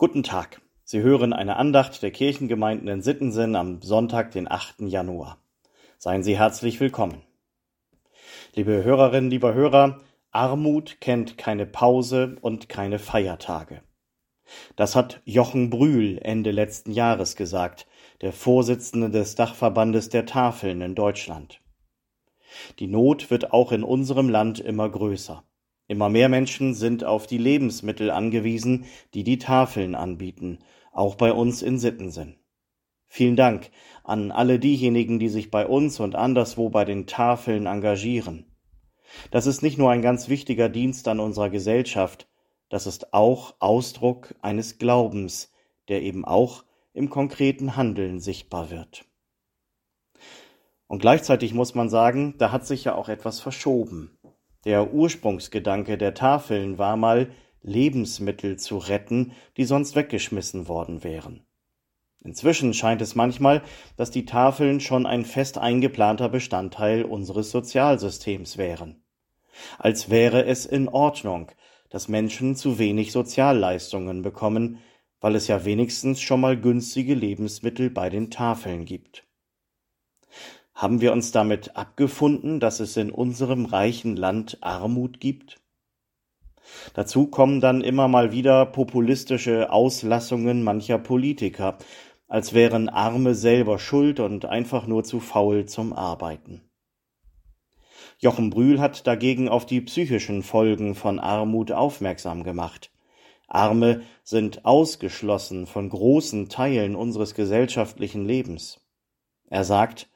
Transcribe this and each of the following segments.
Guten Tag. Sie hören eine Andacht der Kirchengemeinden in Sittensen am Sonntag, den 8. Januar. Seien Sie herzlich willkommen. Liebe Hörerinnen, lieber Hörer, Armut kennt keine Pause und keine Feiertage. Das hat Jochen Brühl Ende letzten Jahres gesagt, der Vorsitzende des Dachverbandes der Tafeln in Deutschland. Die Not wird auch in unserem Land immer größer. Immer mehr Menschen sind auf die Lebensmittel angewiesen, die die Tafeln anbieten, auch bei uns in Sittensen. Vielen Dank an alle diejenigen, die sich bei uns und anderswo bei den Tafeln engagieren. Das ist nicht nur ein ganz wichtiger Dienst an unserer Gesellschaft, das ist auch Ausdruck eines Glaubens, der eben auch im konkreten Handeln sichtbar wird. Und gleichzeitig muss man sagen, da hat sich ja auch etwas verschoben. Der Ursprungsgedanke der Tafeln war mal, Lebensmittel zu retten, die sonst weggeschmissen worden wären. Inzwischen scheint es manchmal, dass die Tafeln schon ein fest eingeplanter Bestandteil unseres Sozialsystems wären. Als wäre es in Ordnung, dass Menschen zu wenig Sozialleistungen bekommen, weil es ja wenigstens schon mal günstige Lebensmittel bei den Tafeln gibt. Haben wir uns damit abgefunden, dass es in unserem reichen Land Armut gibt? Dazu kommen dann immer mal wieder populistische Auslassungen mancher Politiker, als wären Arme selber schuld und einfach nur zu faul zum Arbeiten. Jochen Brühl hat dagegen auf die psychischen Folgen von Armut aufmerksam gemacht. Arme sind ausgeschlossen von großen Teilen unseres gesellschaftlichen Lebens. Er sagt,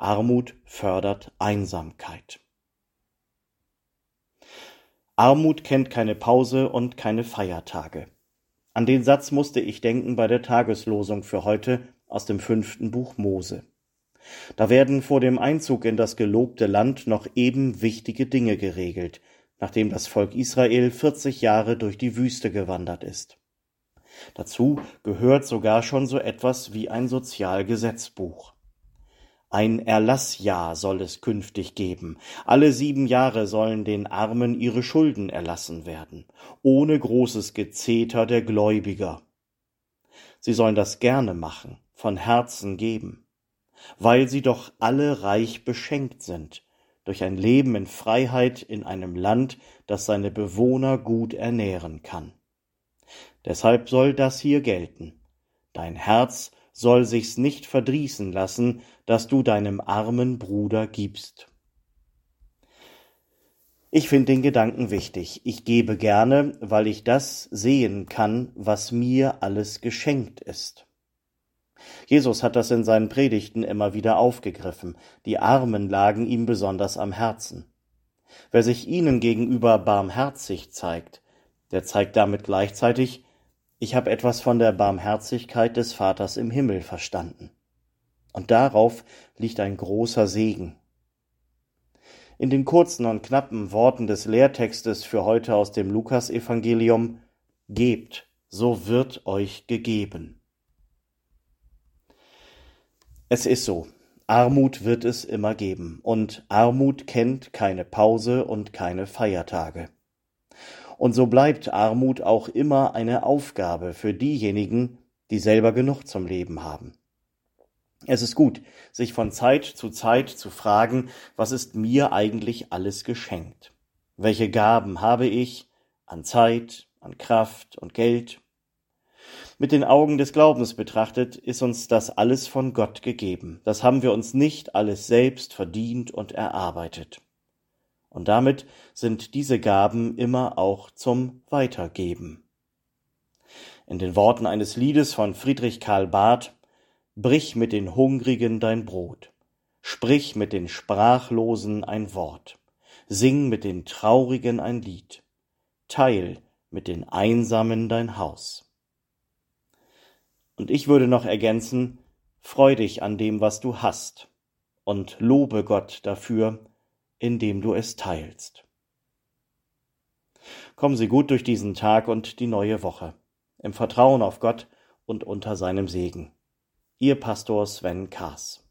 Armut fördert Einsamkeit. Armut kennt keine Pause und keine Feiertage. An den Satz musste ich denken bei der Tageslosung für heute aus dem fünften Buch Mose. Da werden vor dem Einzug in das gelobte Land noch eben wichtige Dinge geregelt, nachdem das Volk Israel 40 Jahre durch die Wüste gewandert ist. Dazu gehört sogar schon so etwas wie ein Sozialgesetzbuch. Ein Erlassjahr soll es künftig geben. Alle sieben Jahre sollen den Armen ihre Schulden erlassen werden, ohne großes Gezeter der Gläubiger. Sie sollen das gerne machen, von Herzen geben, weil sie doch alle reich beschenkt sind, durch ein Leben in Freiheit in einem Land, das seine Bewohner gut ernähren kann. Deshalb soll das hier gelten. Dein Herz soll sich's nicht verdrießen lassen, dass du deinem armen Bruder gibst. Ich finde den Gedanken wichtig. Ich gebe gerne, weil ich das sehen kann, was mir alles geschenkt ist. Jesus hat das in seinen Predigten immer wieder aufgegriffen. Die Armen lagen ihm besonders am Herzen. Wer sich ihnen gegenüber barmherzig zeigt, der zeigt damit gleichzeitig, ich habe etwas von der Barmherzigkeit des Vaters im Himmel verstanden. Und darauf liegt ein großer Segen. In den kurzen und knappen Worten des Lehrtextes für heute aus dem Lukasevangelium Gebt, so wird euch gegeben. Es ist so, Armut wird es immer geben, und Armut kennt keine Pause und keine Feiertage. Und so bleibt Armut auch immer eine Aufgabe für diejenigen, die selber genug zum Leben haben. Es ist gut, sich von Zeit zu Zeit zu fragen, was ist mir eigentlich alles geschenkt? Welche Gaben habe ich an Zeit, an Kraft und Geld? Mit den Augen des Glaubens betrachtet ist uns das alles von Gott gegeben. Das haben wir uns nicht alles selbst verdient und erarbeitet. Und damit sind diese Gaben immer auch zum Weitergeben. In den Worten eines Liedes von Friedrich Karl Barth Brich mit den Hungrigen dein Brot, sprich mit den Sprachlosen ein Wort, sing mit den Traurigen ein Lied, teil mit den Einsamen dein Haus. Und ich würde noch ergänzen, freu dich an dem, was du hast, und lobe Gott dafür, indem du es teilst. Kommen Sie gut durch diesen Tag und die neue Woche, im Vertrauen auf Gott und unter seinem Segen. Ihr Pastor Sven Kaas.